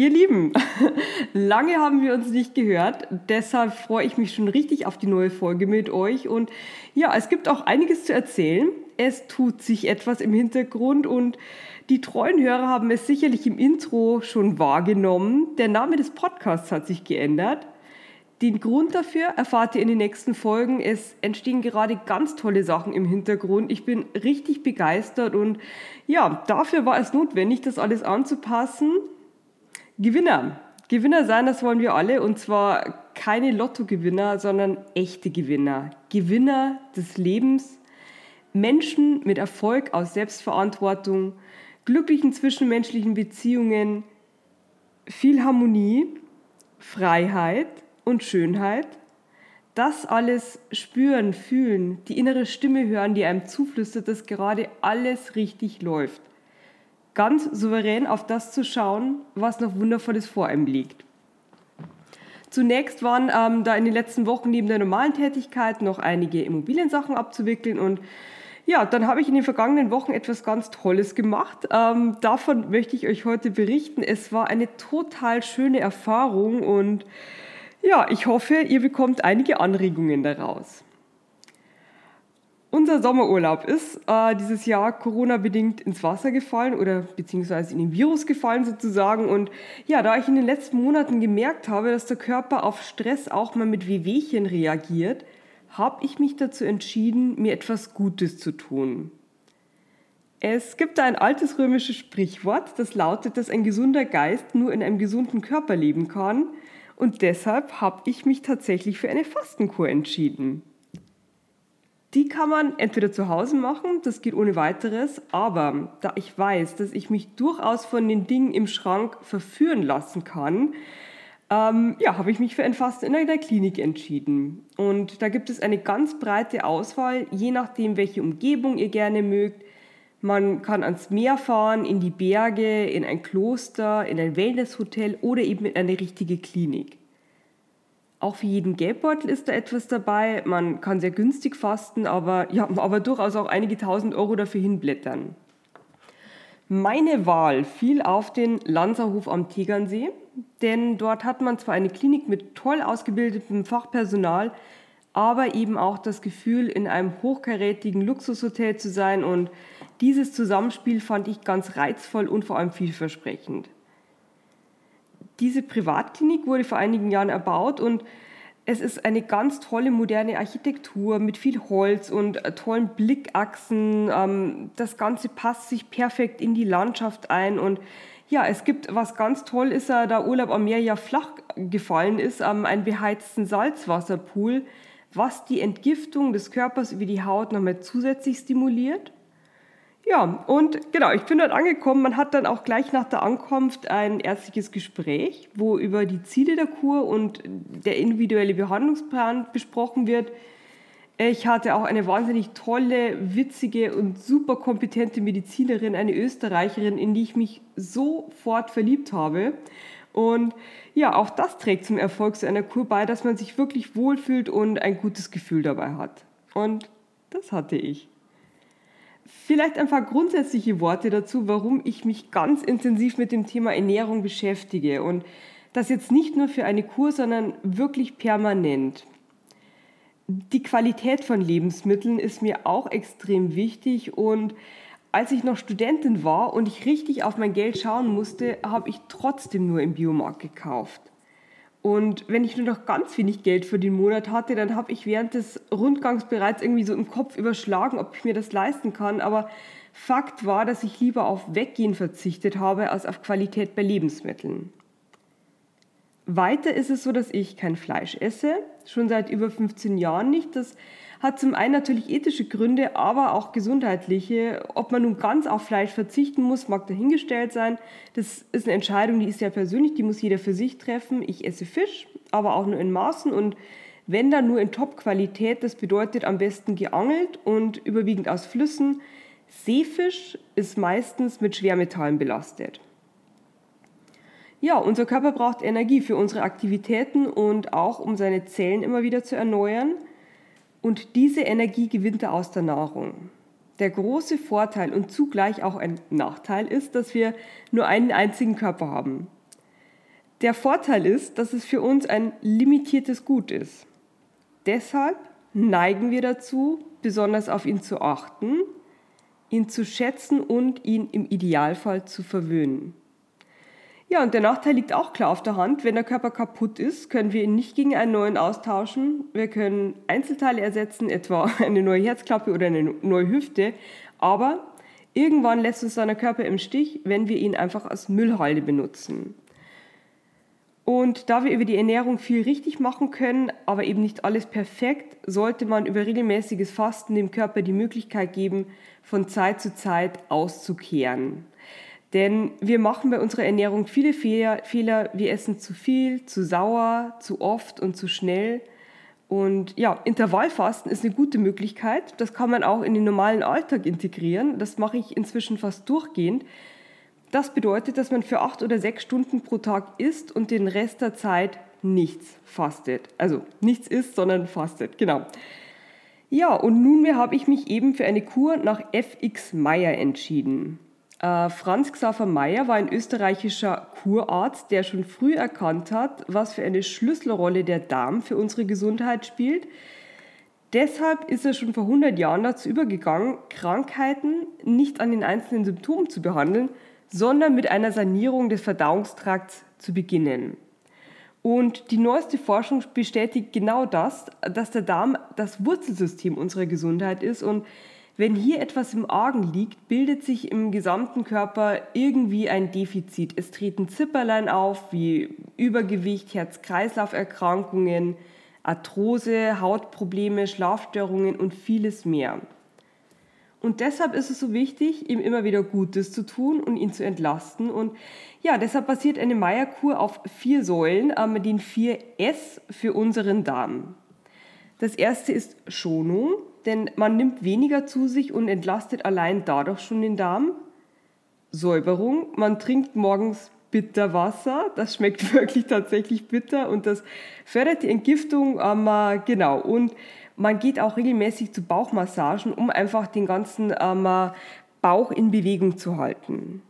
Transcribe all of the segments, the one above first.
Ihr Lieben, lange haben wir uns nicht gehört, deshalb freue ich mich schon richtig auf die neue Folge mit euch und ja, es gibt auch einiges zu erzählen. Es tut sich etwas im Hintergrund und die treuen Hörer haben es sicherlich im Intro schon wahrgenommen. Der Name des Podcasts hat sich geändert. Den Grund dafür erfahrt ihr in den nächsten Folgen. Es entstehen gerade ganz tolle Sachen im Hintergrund. Ich bin richtig begeistert und ja, dafür war es notwendig, das alles anzupassen. Gewinner. Gewinner sein, das wollen wir alle. Und zwar keine Lottogewinner, sondern echte Gewinner. Gewinner des Lebens. Menschen mit Erfolg aus Selbstverantwortung, glücklichen zwischenmenschlichen Beziehungen, viel Harmonie, Freiheit und Schönheit. Das alles spüren, fühlen, die innere Stimme hören, die einem zuflüstert, dass gerade alles richtig läuft ganz souverän auf das zu schauen, was noch Wundervolles vor einem liegt. Zunächst waren ähm, da in den letzten Wochen neben der normalen Tätigkeit noch einige Immobiliensachen abzuwickeln und ja, dann habe ich in den vergangenen Wochen etwas ganz Tolles gemacht. Ähm, davon möchte ich euch heute berichten. Es war eine total schöne Erfahrung und ja, ich hoffe, ihr bekommt einige Anregungen daraus. Unser Sommerurlaub ist äh, dieses Jahr Corona-bedingt ins Wasser gefallen oder beziehungsweise in den Virus gefallen sozusagen. Und ja, da ich in den letzten Monaten gemerkt habe, dass der Körper auf Stress auch mal mit Wehwehchen reagiert, habe ich mich dazu entschieden, mir etwas Gutes zu tun. Es gibt ein altes römisches Sprichwort, das lautet, dass ein gesunder Geist nur in einem gesunden Körper leben kann. Und deshalb habe ich mich tatsächlich für eine Fastenkur entschieden. Die kann man entweder zu Hause machen, das geht ohne weiteres, aber da ich weiß, dass ich mich durchaus von den Dingen im Schrank verführen lassen kann, ähm, ja, habe ich mich für ein Fasten in der Klinik entschieden. Und da gibt es eine ganz breite Auswahl, je nachdem, welche Umgebung ihr gerne mögt. Man kann ans Meer fahren, in die Berge, in ein Kloster, in ein Wellnesshotel oder eben in eine richtige Klinik. Auch für jeden Geldbeutel ist da etwas dabei. Man kann sehr günstig fasten, aber, ja, aber durchaus auch einige tausend Euro dafür hinblättern. Meine Wahl fiel auf den Lanzerhof am Tegernsee, denn dort hat man zwar eine Klinik mit toll ausgebildetem Fachpersonal, aber eben auch das Gefühl, in einem hochkarätigen Luxushotel zu sein und dieses Zusammenspiel fand ich ganz reizvoll und vor allem vielversprechend. Diese Privatklinik wurde vor einigen Jahren erbaut und es ist eine ganz tolle moderne Architektur mit viel Holz und äh, tollen Blickachsen. Ähm, das Ganze passt sich perfekt in die Landschaft ein und ja, es gibt, was ganz toll ist, da Urlaub am Meer ja flach gefallen ist, ähm, einen beheizten Salzwasserpool, was die Entgiftung des Körpers über die Haut nochmal zusätzlich stimuliert. Ja, und genau, ich bin dort angekommen. Man hat dann auch gleich nach der Ankunft ein ärztliches Gespräch, wo über die Ziele der Kur und der individuelle Behandlungsplan besprochen wird. Ich hatte auch eine wahnsinnig tolle, witzige und super kompetente Medizinerin, eine Österreicherin, in die ich mich sofort verliebt habe. Und ja, auch das trägt zum Erfolg so einer Kur bei, dass man sich wirklich wohlfühlt und ein gutes Gefühl dabei hat. Und das hatte ich. Vielleicht ein paar grundsätzliche Worte dazu, warum ich mich ganz intensiv mit dem Thema Ernährung beschäftige und das jetzt nicht nur für eine Kur, sondern wirklich permanent. Die Qualität von Lebensmitteln ist mir auch extrem wichtig und als ich noch Studentin war und ich richtig auf mein Geld schauen musste, habe ich trotzdem nur im Biomarkt gekauft. Und wenn ich nur noch ganz wenig Geld für den Monat hatte, dann habe ich während des Rundgangs bereits irgendwie so im Kopf überschlagen, ob ich mir das leisten kann. Aber Fakt war, dass ich lieber auf Weggehen verzichtet habe, als auf Qualität bei Lebensmitteln. Weiter ist es so, dass ich kein Fleisch esse, schon seit über 15 Jahren nicht. Das hat zum einen natürlich ethische Gründe, aber auch gesundheitliche. Ob man nun ganz auf Fleisch verzichten muss, mag dahingestellt sein. Das ist eine Entscheidung, die ist sehr persönlich, die muss jeder für sich treffen. Ich esse Fisch, aber auch nur in Maßen und wenn dann nur in Top-Qualität. Das bedeutet am besten geangelt und überwiegend aus Flüssen. Seefisch ist meistens mit Schwermetallen belastet. Ja, unser Körper braucht Energie für unsere Aktivitäten und auch um seine Zellen immer wieder zu erneuern. Und diese Energie gewinnt er aus der Nahrung. Der große Vorteil und zugleich auch ein Nachteil ist, dass wir nur einen einzigen Körper haben. Der Vorteil ist, dass es für uns ein limitiertes Gut ist. Deshalb neigen wir dazu, besonders auf ihn zu achten, ihn zu schätzen und ihn im Idealfall zu verwöhnen. Ja, und der Nachteil liegt auch klar auf der Hand. Wenn der Körper kaputt ist, können wir ihn nicht gegen einen neuen austauschen. Wir können Einzelteile ersetzen, etwa eine neue Herzklappe oder eine neue Hüfte. Aber irgendwann lässt uns der Körper im Stich, wenn wir ihn einfach als Müllhalde benutzen. Und da wir über die Ernährung viel richtig machen können, aber eben nicht alles perfekt, sollte man über regelmäßiges Fasten dem Körper die Möglichkeit geben, von Zeit zu Zeit auszukehren. Denn wir machen bei unserer Ernährung viele Fehler. Wir essen zu viel, zu sauer, zu oft und zu schnell. Und ja, Intervallfasten ist eine gute Möglichkeit. Das kann man auch in den normalen Alltag integrieren. Das mache ich inzwischen fast durchgehend. Das bedeutet, dass man für acht oder sechs Stunden pro Tag isst und den Rest der Zeit nichts fastet. Also nichts isst, sondern fastet, genau. Ja, und nunmehr habe ich mich eben für eine Kur nach FX Meyer entschieden. Äh, Franz Xaver Meyer war ein österreichischer Kurarzt, der schon früh erkannt hat, was für eine Schlüsselrolle der Darm für unsere Gesundheit spielt. Deshalb ist er schon vor 100 Jahren dazu übergegangen, Krankheiten nicht an den einzelnen Symptomen zu behandeln, sondern mit einer Sanierung des Verdauungstrakts zu beginnen. Und die neueste Forschung bestätigt genau das, dass der Darm das Wurzelsystem unserer Gesundheit ist und wenn hier etwas im Argen liegt, bildet sich im gesamten Körper irgendwie ein Defizit. Es treten Zipperlein auf wie Übergewicht, Herz-Kreislauf-Erkrankungen, Arthrose, Hautprobleme, Schlafstörungen und vieles mehr. Und deshalb ist es so wichtig, ihm immer wieder Gutes zu tun und ihn zu entlasten. Und ja, deshalb basiert eine Meierkur auf vier Säulen, äh, den vier S für unseren Darm. Das erste ist Schonung denn man nimmt weniger zu sich und entlastet allein dadurch schon den Darm. Säuberung, man trinkt morgens Bitterwasser, das schmeckt wirklich tatsächlich bitter und das fördert die Entgiftung, ähm, genau. Und man geht auch regelmäßig zu Bauchmassagen, um einfach den ganzen ähm, Bauch in Bewegung zu halten.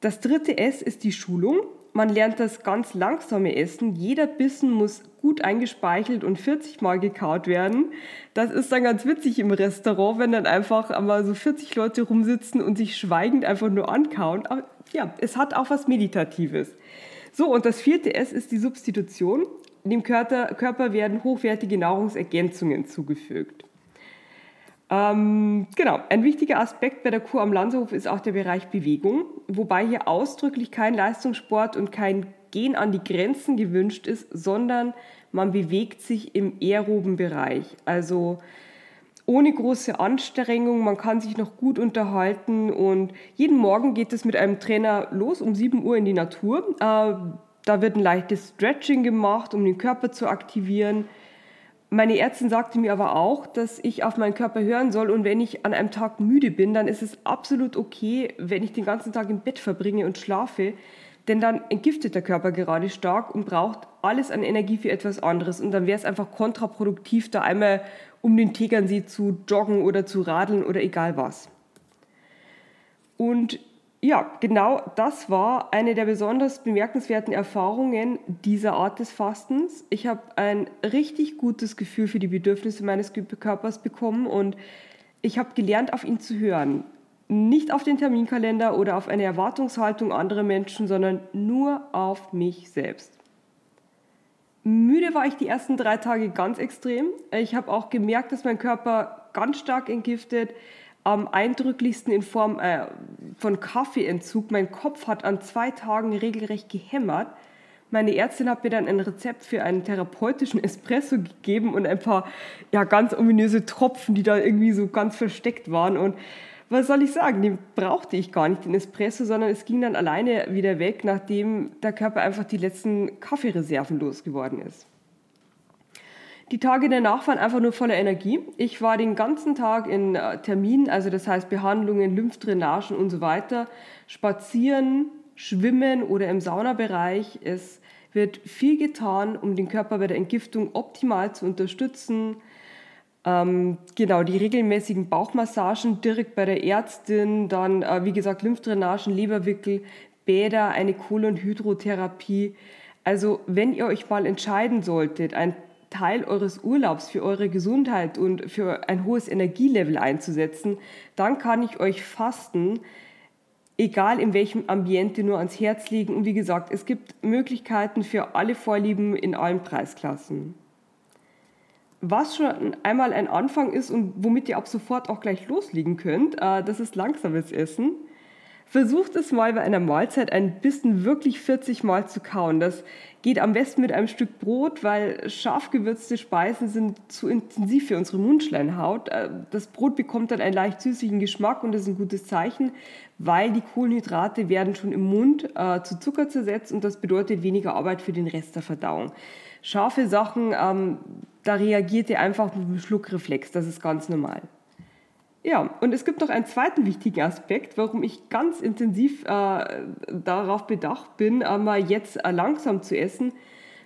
Das dritte S ist die Schulung. Man lernt das ganz langsame Essen. Jeder Bissen muss gut eingespeichelt und 40 Mal gekaut werden. Das ist dann ganz witzig im Restaurant, wenn dann einfach einmal so 40 Leute rumsitzen und sich schweigend einfach nur ankauen. Aber ja, es hat auch was Meditatives. So, und das vierte S ist die Substitution. Dem Körper, Körper werden hochwertige Nahrungsergänzungen zugefügt. Ähm, genau, ein wichtiger Aspekt bei der Kur am Landshof ist auch der Bereich Bewegung, wobei hier ausdrücklich kein Leistungssport und kein Gehen an die Grenzen gewünscht ist, sondern man bewegt sich im aeroben Bereich. Also ohne große Anstrengung, man kann sich noch gut unterhalten und jeden Morgen geht es mit einem Trainer los um 7 Uhr in die Natur. Äh, da wird ein leichtes Stretching gemacht, um den Körper zu aktivieren. Meine Ärztin sagte mir aber auch, dass ich auf meinen Körper hören soll und wenn ich an einem Tag müde bin, dann ist es absolut okay, wenn ich den ganzen Tag im Bett verbringe und schlafe, denn dann entgiftet der Körper gerade stark und braucht alles an Energie für etwas anderes und dann wäre es einfach kontraproduktiv, da einmal um den Tegernsee zu joggen oder zu radeln oder egal was. Und ja, genau das war eine der besonders bemerkenswerten Erfahrungen dieser Art des Fastens. Ich habe ein richtig gutes Gefühl für die Bedürfnisse meines Körpers bekommen und ich habe gelernt, auf ihn zu hören. Nicht auf den Terminkalender oder auf eine Erwartungshaltung anderer Menschen, sondern nur auf mich selbst. Müde war ich die ersten drei Tage ganz extrem. Ich habe auch gemerkt, dass mein Körper ganz stark entgiftet am eindrücklichsten in Form äh, von Kaffeeentzug. Mein Kopf hat an zwei Tagen regelrecht gehämmert. Meine Ärztin hat mir dann ein Rezept für einen therapeutischen Espresso gegeben und ein paar ja, ganz ominöse Tropfen, die da irgendwie so ganz versteckt waren. Und was soll ich sagen, den brauchte ich gar nicht, den Espresso, sondern es ging dann alleine wieder weg, nachdem der Körper einfach die letzten Kaffeereserven losgeworden ist. Die Tage danach waren einfach nur voller Energie. Ich war den ganzen Tag in äh, Terminen, also das heißt Behandlungen, Lymphdrainagen und so weiter, spazieren, schwimmen oder im Saunabereich. Es wird viel getan, um den Körper bei der Entgiftung optimal zu unterstützen. Ähm, genau, die regelmäßigen Bauchmassagen direkt bei der Ärztin, dann, äh, wie gesagt, Lymphdrainagen, Leberwickel, Bäder, eine Kolonhydrotherapie. Also, wenn ihr euch mal entscheiden solltet, ein Teil eures Urlaubs für eure Gesundheit und für ein hohes Energielevel einzusetzen, dann kann ich euch Fasten, egal in welchem Ambiente, nur ans Herz legen. Und wie gesagt, es gibt Möglichkeiten für alle Vorlieben in allen Preisklassen. Was schon einmal ein Anfang ist und womit ihr ab sofort auch gleich loslegen könnt, äh, das ist langsames Essen. Versucht es mal bei einer Mahlzeit ein bisschen wirklich 40 Mal zu kauen. Das geht am besten mit einem Stück Brot, weil scharf gewürzte Speisen sind zu intensiv für unsere Mundschleimhaut. Äh, das Brot bekommt dann einen leicht süßlichen Geschmack und das ist ein gutes Zeichen, weil die Kohlenhydrate werden schon im Mund äh, zu Zucker zersetzt und das bedeutet weniger Arbeit für den Rest der Verdauung. Scharfe Sachen, ähm, da reagiert ihr einfach mit einem Schluckreflex, das ist ganz normal. Ja, und es gibt noch einen zweiten wichtigen Aspekt, warum ich ganz intensiv äh, darauf bedacht bin, einmal jetzt äh, langsam zu essen.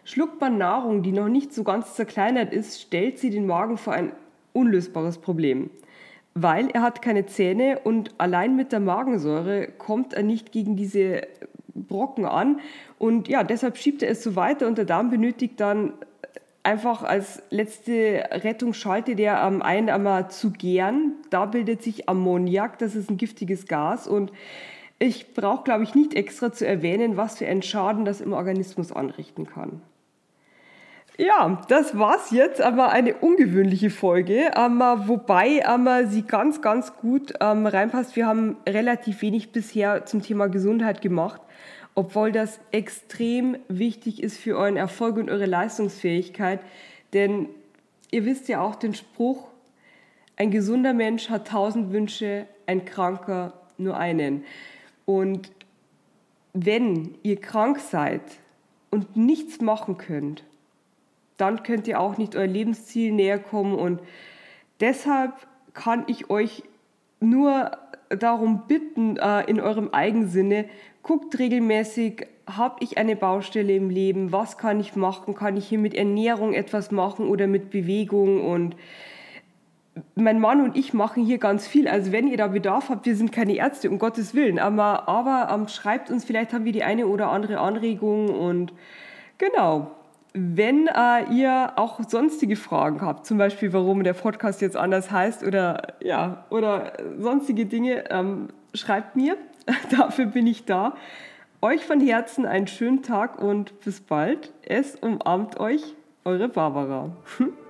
Schluckt man Nahrung, die noch nicht so ganz zerkleinert ist, stellt sie den Magen vor ein unlösbares Problem. Weil er hat keine Zähne und allein mit der Magensäure kommt er nicht gegen diese Brocken an. Und ja, deshalb schiebt er es so weiter und der Darm benötigt dann einfach als letzte Rettung schaltet er am einen einmal zu gern. Da bildet sich Ammoniak, das ist ein giftiges Gas und ich brauche, glaube ich, nicht extra zu erwähnen, was für einen Schaden das im Organismus anrichten kann. Ja, das war's jetzt, aber eine ungewöhnliche Folge, ähm, wobei ähm, sie ganz, ganz gut ähm, reinpasst. Wir haben relativ wenig bisher zum Thema Gesundheit gemacht obwohl das extrem wichtig ist für euren Erfolg und eure Leistungsfähigkeit. Denn ihr wisst ja auch den Spruch, ein gesunder Mensch hat tausend Wünsche, ein kranker nur einen. Und wenn ihr krank seid und nichts machen könnt, dann könnt ihr auch nicht euer Lebensziel näher kommen. Und deshalb kann ich euch nur darum bitten, äh, in eurem Eigensinne, guckt regelmäßig, habe ich eine Baustelle im Leben, was kann ich machen, kann ich hier mit Ernährung etwas machen oder mit Bewegung und mein Mann und ich machen hier ganz viel. Also wenn ihr da Bedarf habt, wir sind keine Ärzte, um Gottes Willen, aber, aber ähm, schreibt uns, vielleicht haben wir die eine oder andere Anregung und genau. Wenn äh, ihr auch sonstige Fragen habt, zum Beispiel warum der Podcast jetzt anders heißt oder ja oder sonstige Dinge, ähm, schreibt mir. Dafür bin ich da. Euch von Herzen einen schönen Tag und bis bald. Es umarmt euch, eure Barbara.